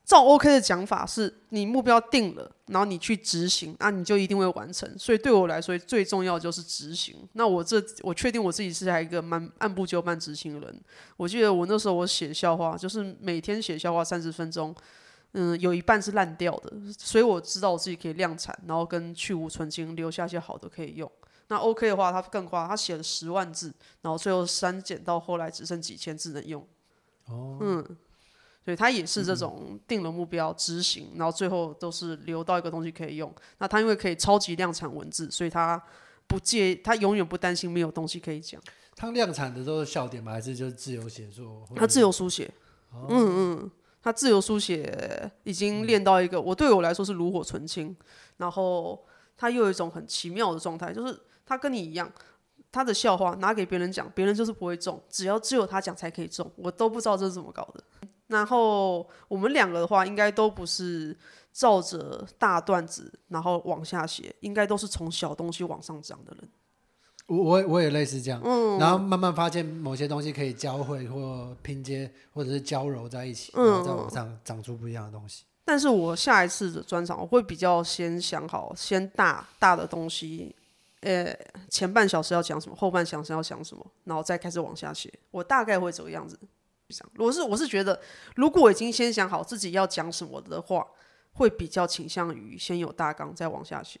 A: 照 OK 的讲法是，你目标定了，然后你去执行，那、啊、你就一定会完成。所以对我来说，最重要的就是执行。那我这我确定我自己是还一个蛮按部就班执行的人。我记得我那时候我写笑话，就是每天写笑话三十分钟，嗯，有一半是烂掉的，所以我知道我自己可以量产，然后跟去无存菁，留下一些好的可以用。那 OK 的话，他更夸，他写了十万字，然后最后删减到后来只剩几千字能用。哦，嗯。对，他也是这种定了目标执行，然后最后都是留到一个东西可以用。那他因为可以超级量产文字，所以他不介，他永远不担心没有东西可以讲。
B: 他量产的都是笑点吗？还是就是自由写作？
A: 他自由书写。哦、嗯嗯，他自由书写已经练到一个，我对我来说是炉火纯青。然后他又有一种很奇妙的状态，就是他跟你一样，他的笑话拿给别人讲，别人就是不会中，只要只有他讲才可以中。我都不知道这是怎么搞的。然后我们两个的话，应该都不是照着大段子然后往下写，应该都是从小东西往上涨的人。
B: 我我我也类似这样，嗯，然后慢慢发现某些东西可以交汇或拼接，或者是交揉在一起，然后再往上长出不一样的东西。
A: 但是我下一次的专场，我会比较先想好，先大大的东西，呃，前半小时要讲什么，后半小时要讲什么，然后再开始往下写。我大概会这个样子。我是我是觉得，如果我已经先想好自己要讲什么的话，会比较倾向于先有大纲再往下写。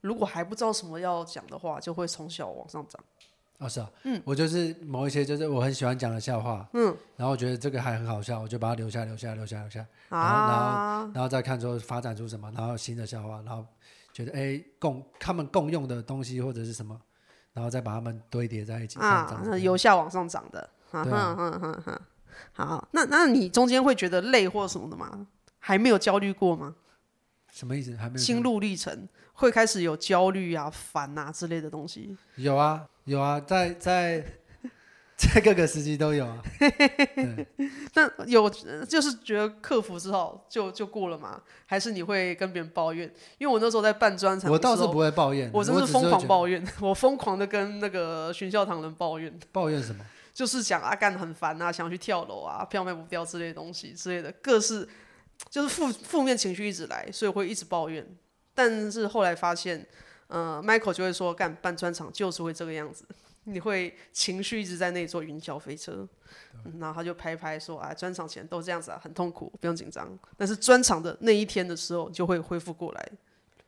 A: 如果还不知道什么要讲的话，就会从小往上涨。
B: 哦，是啊，嗯，我就是某一些就是我很喜欢讲的笑话，嗯，然后我觉得这个还很好笑，我就把它留下，留下，留下，留下，啊、然后然后然后再看说发展出什么，然后新的笑话，然后觉得哎共他们共用的东西或者是什么，然后再把它们堆叠在一起，
A: 啊，那由下往上涨的，哈哈哈哈哈。好，那那你中间会觉得累或什么的吗？还没有焦虑过吗？
B: 什么意思？还没有
A: 心路历程会开始有焦虑啊、烦啊之类的东西？
B: 有啊，有啊，在在 (laughs) 在各个时期都有啊。(laughs)
A: 那有就是觉得克服之后就就过了吗？还是你会跟别人抱怨？因为我那时候在办专场，
B: 我倒是不会抱怨，
A: 我真是疯狂抱怨，我疯狂的跟那个巡校堂人抱怨。
B: 抱怨什么？
A: 就是讲啊干很烦啊，想去跳楼啊，票卖不掉之类的东西之类的，各式就是负负面情绪一直来，所以会一直抱怨。但是后来发现，呃，Michael 就会说，干办专场就是会这个样子，你会情绪一直在那里坐云霄飞车，嗯，然后他就拍拍说，啊，专场前都这样子啊，很痛苦，不用紧张。但是专场的那一天的时候，就会恢复过来，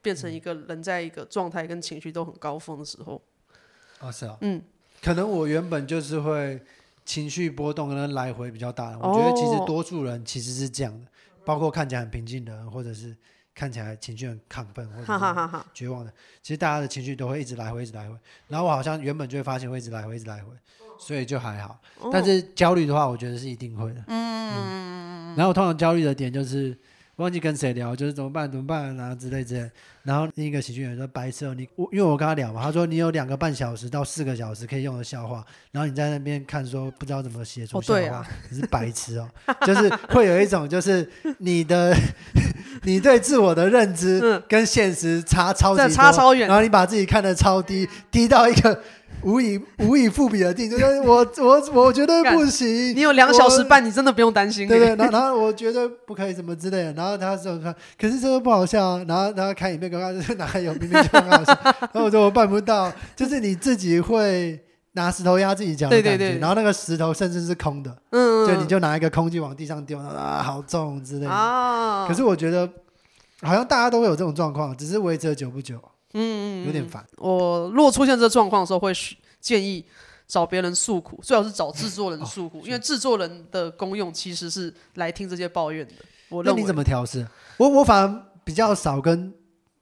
A: 变成一个人在一个状态跟情绪都很高峰的时候。
B: 啊，是啊，嗯。可能我原本就是会情绪波动，可能来回比较大。我觉得其实多数人其实是这样的，包括看起来很平静的人，或者是看起来情绪很亢奋或者绝望的，其实大家的情绪都会一直来回，一直来回。然后我好像原本就会发现会一直来回，一直来回，所以就还好。但是焦虑的话，我觉得是一定会的。嗯。然后通常焦虑的点就是。忘记跟谁聊，就是怎么办？怎么办啊？之类之类。然后另一个喜剧演员说：“白色，你我因为我跟他聊嘛，他说你有两个半小时到四个小时可以用的笑话，然后你在那边看说不知道怎么写出笑话，你、哦啊、是白痴哦。就是会有一种就是你的你对自我的认知跟现实差超级多，差超远，然后你把自己看得超低，低到一个无以无以复比的地，就是我我我绝对不行。
A: 你有两小时半，你真的不用担心。
B: 对对，(laughs) 然后然后我觉得不可以什么之类的。然后他说他，可是这个不好笑啊。然后然后看影片，刚刚是哪有明明就很好笑。(laughs) 然后我说我办不到，就是你自己会拿石头压自己脚的感觉。对对对。然后那个石头甚至是空的，嗯，就你就拿一个空气往地上丢，啊，好重之类的。哦。可是我觉得好像大家都会有这种状况，只是维持了久不久。嗯，有点烦。
A: 我如果出现这状况的时候，会建议找别人诉苦，最好是找制作人诉苦，哦、因为制作人的功用其实是来听这些抱怨的。我
B: 那你怎么调试？我我反而比较少跟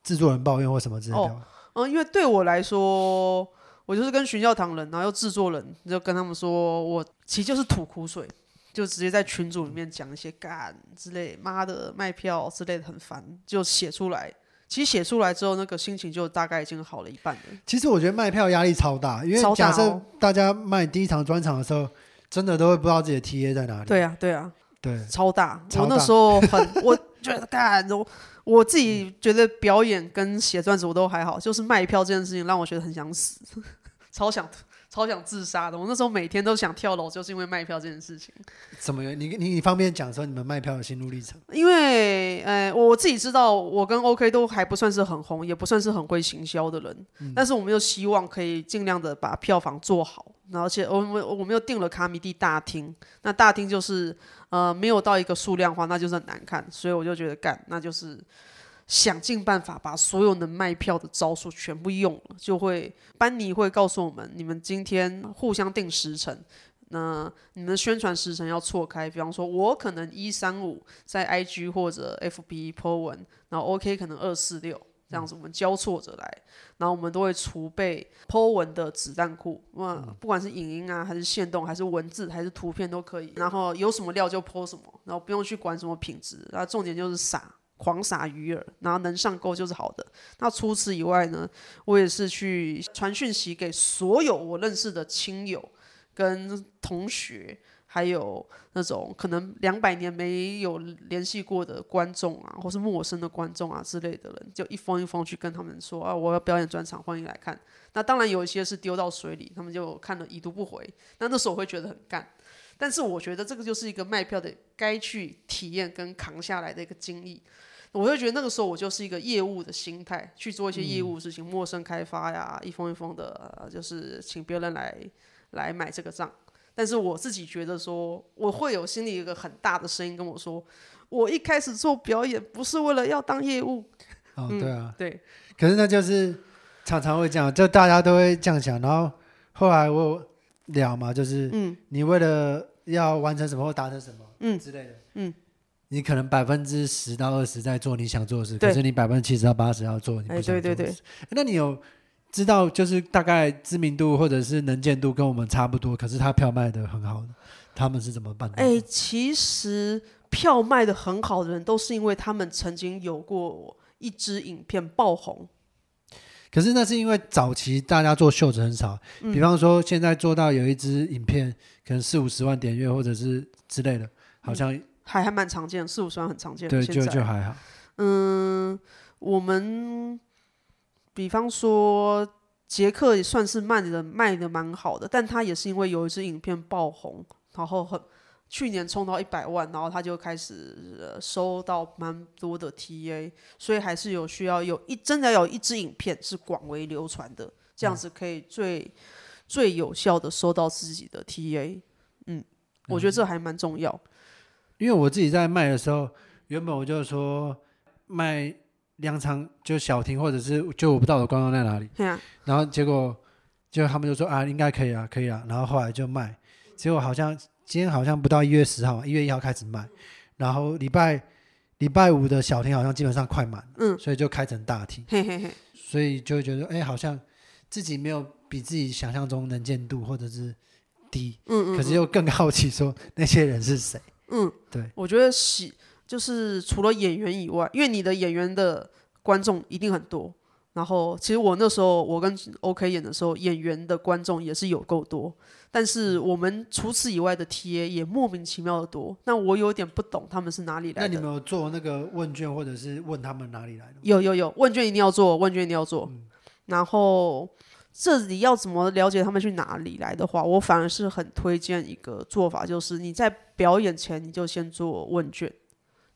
B: 制作人抱怨或什么之类的。哦，
A: 嗯，因为对我来说，我就是跟寻教堂人，然后又制作人，就跟他们说，我其实就是吐苦水，就直接在群组里面讲一些干之类，妈的卖票之类的很烦，就写出来。其实写出来之后，那个心情就大概已经好了一半了。
B: 其实我觉得卖票压力超大，因为假设大家卖第一场专场的时候，真的都会不知道自己的 TA 在哪里。
A: 对啊，对啊，
B: 对，
A: 超大。超大。我那时候很，我觉得干，我我自己觉得表演跟写段子我都还好，就是卖票这件事情让我觉得很想死，(laughs) 超想。超想自杀的，我那时候每天都想跳楼，就是因为卖票这件事情。
B: 怎么？你你你方便讲说你们卖票的心路历程？
A: 因为呃，我自己知道，我跟 OK 都还不算是很红，也不算是很会行销的人，嗯、但是我们又希望可以尽量的把票房做好，而且我们我们又订了卡米蒂大厅，那大厅就是呃没有到一个数量化，那就是很难看，所以我就觉得干，那就是。想尽办法把所有能卖票的招数全部用了，就会班尼会告诉我们：你们今天互相定时程，那你们宣传时程要错开。比方说，我可能一三五在 IG 或者 FB po 文，然后 OK 可能二四六这样子，我们交错着来，然后我们都会储备 po 文的子弹库，那不管是影音啊，还是线动，还是文字，还是图片都可以。然后有什么料就 po 什么，然后不用去管什么品质，然后重点就是撒。狂撒鱼饵，然后能上钩就是好的。那除此以外呢，我也是去传讯息给所有我认识的亲友、跟同学，还有那种可能两百年没有联系过的观众啊，或是陌生的观众啊之类的人，就一封一封去跟他们说啊，我要表演专场，欢迎来看。那当然有一些是丢到水里，他们就看了已读不回。那那时候我会觉得很干，但是我觉得这个就是一个卖票的该去体验跟扛下来的一个经历。我就觉得那个时候我就是一个业务的心态去做一些业务事情，嗯、陌生开发呀，一封一封的，呃、就是请别人来来买这个账。但是我自己觉得说，我会有心里一个很大的声音跟我说，我一开始做表演不是为了要当业务。
B: 哦，对啊，
A: 嗯、对。
B: 可是那就是常常会这样，就大家都会这样想。然后后来我聊嘛，就是嗯，你为了要完成什么或达成什么嗯之类的嗯。嗯你可能百分之十到二十在做你想做的事，可是你百分之七十到八十要做你不想做的事。哎、对对对。那你有知道就是大概知名度或者是能见度跟我们差不多，可是他票卖得很好的，他们是怎么办的？
A: 哎，其实票卖得很好的人都是因为他们曾经有过一支影片爆红。
B: 可是那是因为早期大家做秀子很少，比方说现在做到有一支影片可能四五十万点阅或者是之类的，好像、
A: 还还蛮常见，四五十万很常见。对，
B: 就就还好。
A: 嗯，我们比方说杰克也算是卖的卖的蛮好的，但他也是因为有一支影片爆红，然后很去年冲到一百万，然后他就开始、呃、收到蛮多的 TA，所以还是有需要有一真的有一支影片是广为流传的，这样子可以最、最有效的收到自己的 TA。嗯，我觉得这还蛮重要。
B: 因为我自己在卖的时候，原本我就说卖两场就小厅，或者是就我不知道我的观众在哪里。啊、然后结果就他们就说啊，应该可以啊，可以啊。然后后来就卖，结果好像今天好像不到一月十号，一月一号开始卖，然后礼拜礼拜五的小厅好像基本上快满，嗯，所以就开成大厅。嘿嘿嘿，所以就会觉得哎，好像自己没有比自己想象中能见度或者是低，嗯，嗯嗯，可是又更好奇说那些人是谁。嗯，对，
A: 我觉得喜就是除了演员以外，因为你的演员的观众一定很多。然后其实我那时候我跟 OK 演的时候，演员的观众也是有够多。但是我们除此以外的 TA 也莫名其妙的多。那我有点不懂他们是哪里来的。
B: 那你们有做那个问卷，或者是问他们哪里来的？
A: 有有有，问卷一定要做，问卷一定要做。嗯、然后这里要怎么了解他们去哪里来的话，我反而是很推荐一个做法，就是你在表演前你就先做问卷，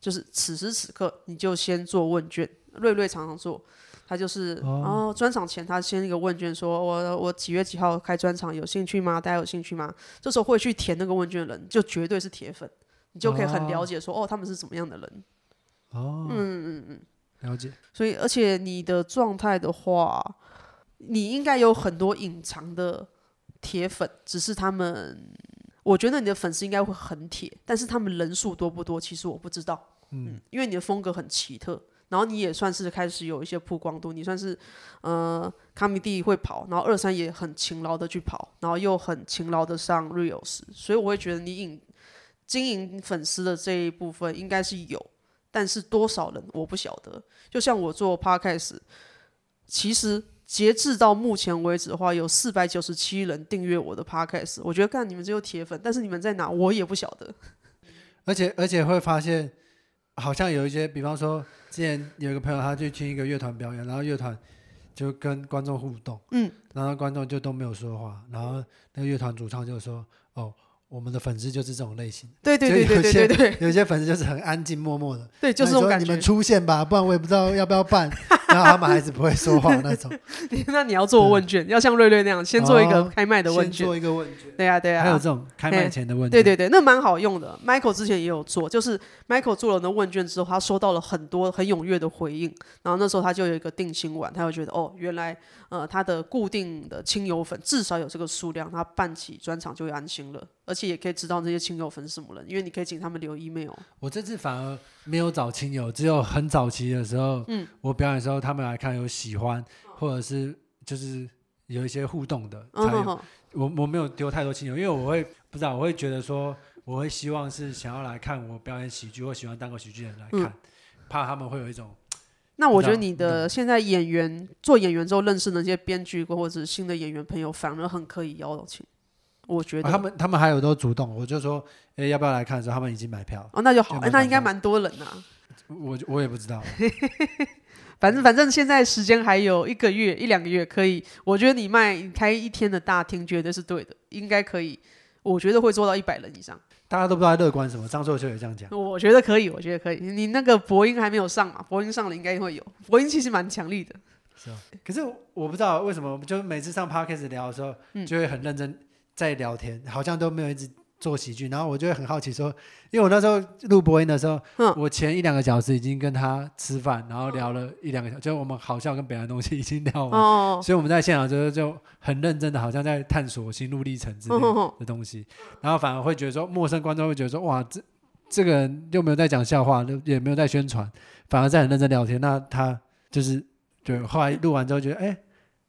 A: 就是此时此刻你就先做问卷。瑞瑞常常做，他就是哦专场前他先一个问卷说，说我我几月几号开专场，有兴趣吗？大家有兴趣吗？这时候会去填那个问卷的人，就绝对是铁粉，你就可以很了解说，哦，哦，他们是怎么样的人。
B: 哦，嗯嗯嗯，了解。
A: 所以，而且你的状态的话。你应该有很多隐藏的铁粉，只是他们，我觉得你的粉丝应该会很铁，但是他们人数多不多，其实我不知道。嗯，因为你的风格很奇特，然后你也算是开始有一些曝光度，你算是呃，卡米蒂会跑，然后二三也很勤劳的去跑，然后又很勤劳的上 Reels，所以我会觉得你影经营粉丝的这一部分应该是有，但是多少人我不晓得。就像我做 Podcast，其实。截至到目前为止的话，有四百九十七人订阅我的 podcast。我觉得，看你们只有铁粉，但是你们在哪，我也不晓得。(laughs)
B: 而且，而且会发现，好像有一些，比方说，之前有一个朋友，他去听一个乐团表演，然后乐团就跟观众互动，嗯，然后观众就都没有说话，然后那个乐团主唱就说：“哦。”我们的粉丝就是这种类型，
A: 对对对对对对，对，
B: 有些粉丝就是很安静默默的，
A: 对，就是这种感觉。
B: 你们出现吧，不然我也不知道要不要办。(laughs) (laughs) 然后他们还是不会说话那种。(laughs)
A: 那你要做问卷，要像瑞瑞那样，先做一个开麦的问卷。
B: 做一个问卷。
A: 对啊对啊。
B: 还有这种开麦前的问卷。
A: 对对对，那蛮好用的。Michael 之前也有做，就是 Michael 做了那问卷之后，他收到了很多很踊跃的回应。然后那时候他就有一个定心丸，他就觉得哦，原来呃他的固定的亲友粉至少有这个数量，他办起专场就会安心了。而且也可以知道这些亲友粉是什么人，因为你可以请他们留 email。
B: 我这次反而没有找亲友，只有很早期的时候，嗯，我表演的时候他们来看有喜欢，或者是就是有一些互动的才有。我我没有丢太多亲友，因为我会不知道，我会觉得说，我会希望是想要来看我表演喜剧或喜欢当个喜剧的人来看，嗯、怕他们会有一种。
A: 那我觉得你的现在演员、嗯、做演员之后认识那些编剧或者是新的演员朋友，反而很可以邀请。我觉得、
B: 啊、他们他们还有都主动，我就说，哎、欸，要不要来看的时候，他们已经买票了。
A: 哦，那就好，欸、那应该蛮多人呐、啊。
B: 我我也不知道，(laughs)
A: 反正反正现在时间还有一个月一两个月可以，我觉得你卖开一天的大厅绝对是对的，应该可以，我觉得会做到一百人以上。
B: 大家都不知道乐观什么，张硕就也这样讲。
A: 我觉得可以，我觉得可以。你那个博音还没有上嘛？博音上了应该会有，博音其实蛮强力的。
B: 是啊，可是我不知道为什么，我们就每次上 Podcast 聊的时候，就会很认真。在聊天，好像都没有一直做喜剧，然后我就会很好奇说，因为我那时候录播音的时候，嗯、我前一两个小时已经跟他吃饭，然后聊了一两个小时，就我们好笑跟别的东西已经聊完，哦、所以我们在现场就是就很认真的，好像在探索心路历程之类的东西，哦、然后反而会觉得说，陌生观众会觉得说，哇，这这个人又没有在讲笑话，也没有在宣传，反而在很认真聊天，那他就是对，后来录完之后觉得，哎。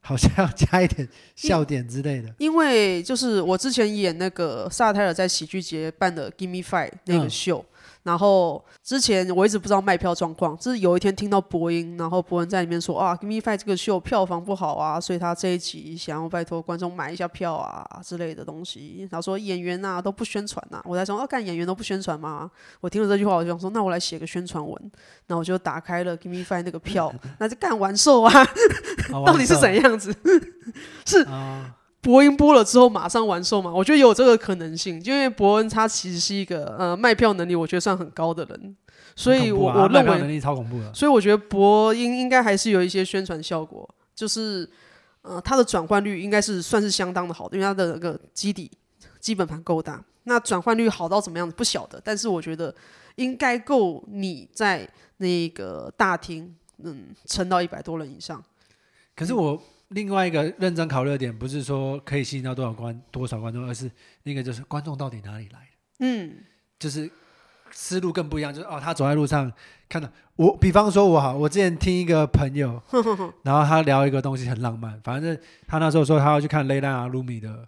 B: 好像要加一点笑点之类的，
A: 因为就是我之前演那个萨泰尔在喜剧节办的《Give Me Five》那个秀。嗯然后之前我一直不知道卖票状况，就是有一天听到博音，然后博恩在里面说啊，Give Me Five 这个秀票房不好啊，所以他这一集想要拜托观众买一下票啊之类的东西。然后说演员呐、啊、都不宣传呐、啊，我在说哦，干演员都不宣传吗？我听了这句话，我就想说，那我来写个宣传文。那我就打开了 Give Me Five 那个票，(laughs) 那就干完售啊，(laughs) 到底是怎样子？(laughs) 是。啊博音播了之后马上完售嘛？我觉得有这个可能性，因为伯恩他其实是一个呃卖票能力我觉得算很高的人，所以我、啊、我认为能力超恐怖的，所以我觉得博恩应该还是有一些宣传效果，就是呃它的转换率应该是算是相当的好的，因为它的那个基底基本盘够大，那转换率好到怎么样子不晓得，但是我觉得应该够你在那个大厅嗯撑到一百多人以上。
B: 可是我。另外一个认真考虑的点，不是说可以吸引到多少观多少观众，而是那个就是观众到底哪里来的？嗯，就是思路更不一样。就是哦，他走在路上看到我，比方说我好，我之前听一个朋友，(laughs) 然后他聊一个东西很浪漫，反正他那时候说他要去看雷兰阿鲁米的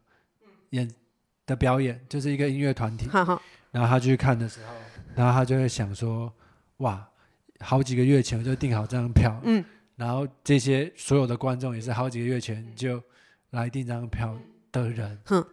B: 演的表演，就是一个音乐团体。然后他去看的时候，然后他就会想说，哇，好几个月前我就订好这张票。嗯。然后这些所有的观众也是好几个月前就来订张票的人，哼。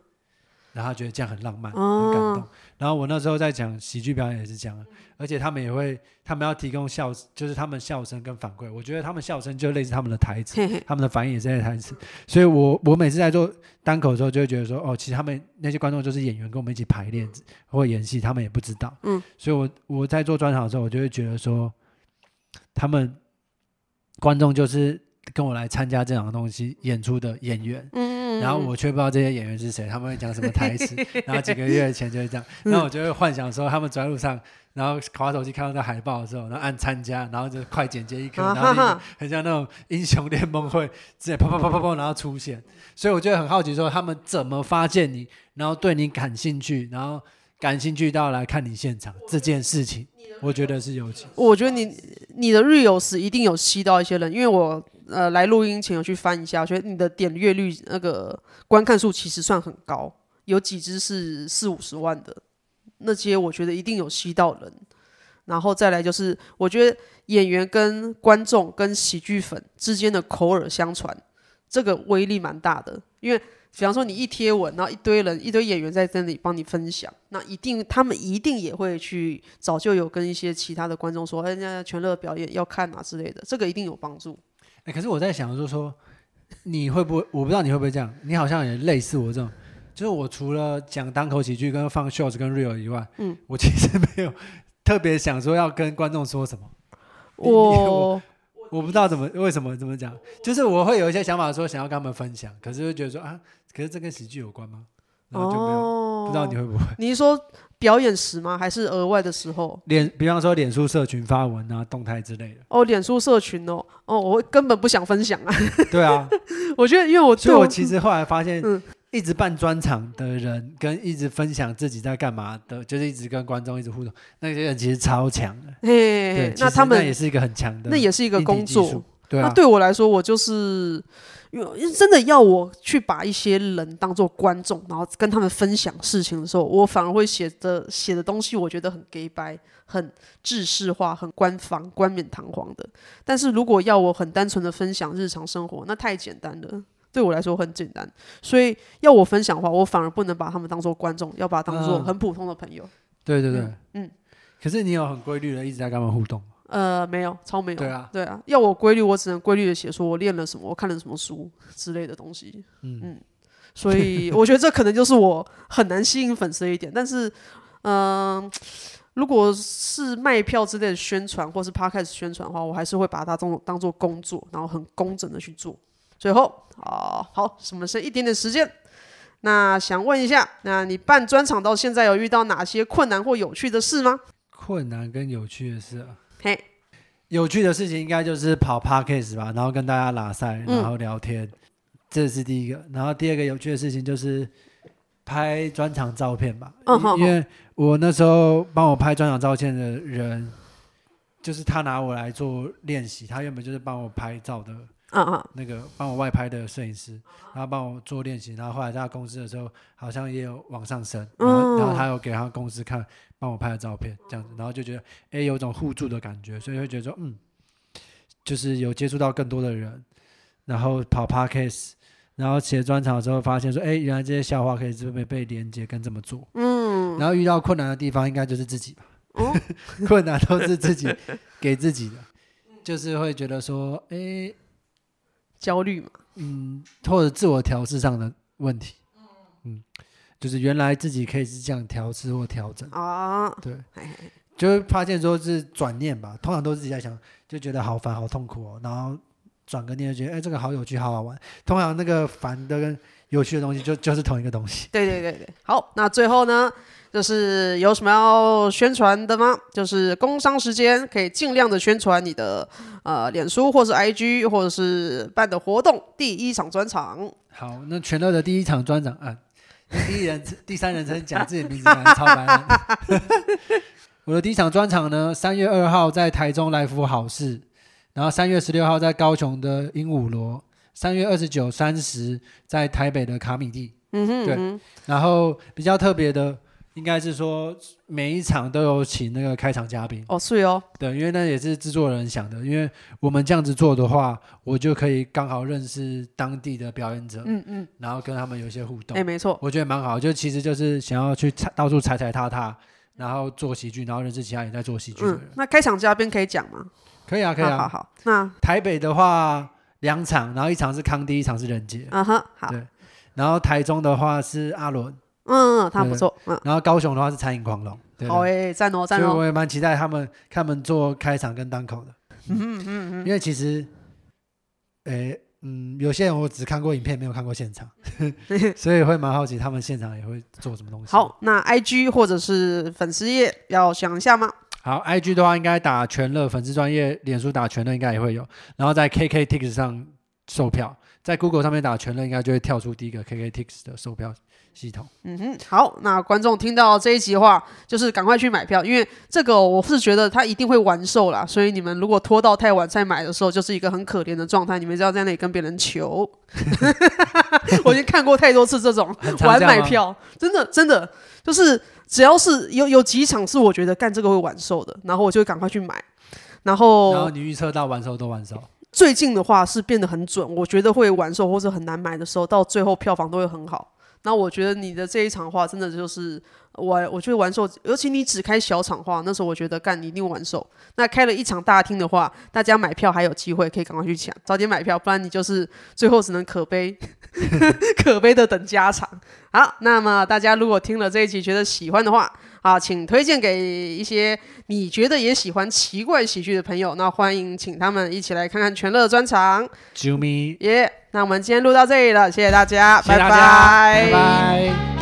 B: 然后他觉得这样很浪漫，很感动。然后我那时候在讲喜剧表演也是这样，而且他们也会，他们要提供笑，就是他们笑声跟反馈。我觉得他们笑声就类似他们的台词，他们的反应也是在台词。所以我我每次在做单口的时候，就会觉得说，哦，其实他们那些观众就是演员，跟我们一起排练或演戏，他们也不知道。嗯，所以我我在做专场的时候，我就会觉得说，他们观众就是跟我来参加这样的东西演出的演员。嗯。然后我却不知道这些演员是谁，他们会讲什么台词。(laughs) 然后几个月前就是这样，然后我就会幻想说，他们走在路上，然后滑手机看到那海报的时候，然后按参加，然后就快剪接一颗，然后很像那种英雄联盟会直接啪啪啪啪啪，然后出现。所以我就很好奇说，他们怎么发现你，然后对你感兴趣，然后感兴趣到来看你现场这件事情，我觉得是有趣。
A: 我觉得你你的 reels 一定有吸到一些人，因为我。呃，来录音前有去翻一下，我觉得你的点阅率那个观看数其实算很高，有几支是四五十万的，那些我觉得一定有吸到人。然后再来就是，我觉得演员跟观众跟喜剧粉之间的口耳相传，这个威力蛮大的。因为比方说你一贴文，然后一堆人一堆演员在这里帮你分享，那一定他们一定也会去早就有跟一些其他的观众说，哎，人家全乐表演要看啊之类的，这个一定有帮助。
B: 哎、欸，可是我在想，就是说，你会不会？我不知道你会不会这样。你好像也类似我这种，就是我除了讲单口喜剧跟放 shorts 跟 real 以外，嗯，我其实没有特别想说要跟观众说什么。(laughs) 我我，我不知道怎么为什么怎么讲，就是我会有一些想法说想要跟他们分享，可是会觉得说啊，可是这跟喜剧有关吗？然后就没有，哦、不知道你会不会？
A: 你是说？表演时吗？还是额外的时候？
B: 脸，比方说脸书社群发文啊，动态之类的。
A: 哦，脸书社群哦，哦，我根本不想分享啊。
B: 对啊，(laughs)
A: 我觉得因为我，
B: 所以我其实后来发现，一直办专场的人跟一直分享自己在干嘛的，就是一直跟观众一直互动，那些人其实超强的。
A: 嘿，嘿，嘿，那他们
B: 那也是一个很强的，
A: 那也是一个工作。
B: 对啊，
A: 那对我来说，我就是。因为真的要我去把一些人当做观众，然后跟他们分享事情的时候，我反而会写的写的东西，我觉得很假掰，很制式化，很官方、冠冕堂皇的。但是如果要我很单纯的分享日常生活，那太简单了，对我来说很简单。所以要我分享的话，我反而不能把他们当做观众，要把他当做很普通的朋友。
B: 对对对，嗯。嗯，可是你有很规律的一直在跟他们互动。
A: 呃，没有，超没有。
B: 对啊，
A: 对啊，要我规律，我只能规律的写，说我练了什么，我看了什么书之类的东西。嗯嗯，所以我觉得这可能就是我很难吸引粉丝的一点。但是，嗯、呃，如果是卖票之类的宣传，或是 podcast 宣传的话，我还是会把它当当做工作，然后很工整的去做。最后，啊，好，什么剩一点点时间？那想问一下，那你办专场到现在有遇到哪些困难或有趣的事吗？
B: 困难跟有趣的事啊。
A: 嘿，
B: 有趣的事情应该就是跑 Podcast 吧，然后跟大家拉塞，然后聊天，嗯、这是第一个。然后第二个有趣的事情就是拍专场照片吧，嗯、因为我那时候帮我拍专场照片的人，就是他拿我来做练习，他原本就是帮我拍照的。嗯嗯，那个帮我外拍的摄影师，然后帮我做练习，然后后来在他公司的时候，好像也有往上升，然后，然后他有给他公司看，帮我拍的照片，这样子，然后就觉得，哎，有种互助的感觉，所以会觉得说，嗯，就是有接触到更多的人，然后跑 parkcase，然后写专场的时候发现说，哎，原来这些笑话可以这么被连接跟这么做，嗯，然后遇到困难的地方，应该就是自己吧，(laughs) 困难都是自己给自己的，就是会觉得说，哎。
A: 焦虑嘛，
B: 嗯，或者自我调试上的问题，嗯，就是原来自己可以是这样调试或调整。啊，对，就会发现说是转念吧，通常都是自己在想，就觉得好烦好痛苦哦，然后转个念就觉得哎，这个好有趣好好玩，通常那个烦的跟有趣的东西就就是同一个东西，
A: 对对对对，好，那最后呢？就是有什么要宣传的吗？就是工商时间，可以尽量的宣传你的呃脸书或是 IG 或者是办的活动。第一场专场，
B: 好，那全乐的第一场专场啊，第一人第三人称讲自己名字超白。(laughs) 我的第一场专场呢，三月二号在台中来福好事，然后三月十六号在高雄的鹦鹉螺，三月二十九、三十在台北的卡米蒂。嗯哼，嗯哼，对，然后比较特别的。应该是说每一场都有请那个开场嘉宾
A: 哦，是哦，
B: 对，因为那也是制作人想的，因为我们这样子做的话，我就可以刚好认识当地的表演者，嗯嗯，然后跟他们有一些互动，
A: 哎，没错，
B: 我觉得蛮好，就其实就是想要去踩到处踩踩踏踏，然后做喜剧，然后认识其他也在做喜剧的人。
A: 那开场嘉宾可以讲吗？
B: 可以啊，可以啊，
A: 好好，那
B: 台北的话两场，然后一场是康迪，一场是人杰，
A: 嗯哼，好，
B: 对，然后台中的话是阿伦。
A: 嗯，他不错。嗯，
B: 然后高雄的话是餐饮狂龙。
A: 好诶，赞哦，赞哦。
B: 所以我也蛮期待他们，他们做开场跟单口的。嗯嗯嗯。因为其实，诶，嗯，有些人我只看过影片，没有看过现场，(laughs) 所以会蛮好奇他们现场也会做什么东西。
A: 好，那 IG 或者是粉丝页要想一下吗？
B: 好，IG 的话应该打全乐粉丝专业，脸书打全乐应该也会有，然后在 KKTix 上售票，在 Google 上面打全乐应该就会跳出第一个 KKTix 的售票系统，
A: 嗯哼，好，那观众听到这一集的话，就是赶快去买票，因为这个我是觉得他一定会完售啦，所以你们如果拖到太晚再买的时候，就是一个很可怜的状态，你们就要在那里跟别人求。(laughs) (laughs) 我已经看过太多次这种晚买票，真的真的就是只要是有有几场是我觉得干这个会完售的，然后我就会赶快去买，然后
B: 然后你预测到完售都完售，
A: 最近的话是变得很准，我觉得会完售或者很难买的时候，到最后票房都会很好。那我觉得你的这一场话真的就是完，我觉得玩售，尤其你只开小场话，那时候我觉得干你一定完售。那开了一场大厅的话，大家买票还有机会，可以赶快去抢，早点买票，不然你就是最后只能可悲 (laughs) 可悲的等加场。好，那么大家如果听了这一集觉得喜欢的话，好，请推荐给一些你觉得也喜欢奇怪喜剧的朋友，那欢迎请他们一起来看看全乐专场。
B: 啾咪
A: 耶！那我们今天录到这里了，谢谢大家，
B: 谢谢大家，
A: 拜拜。
B: 拜拜。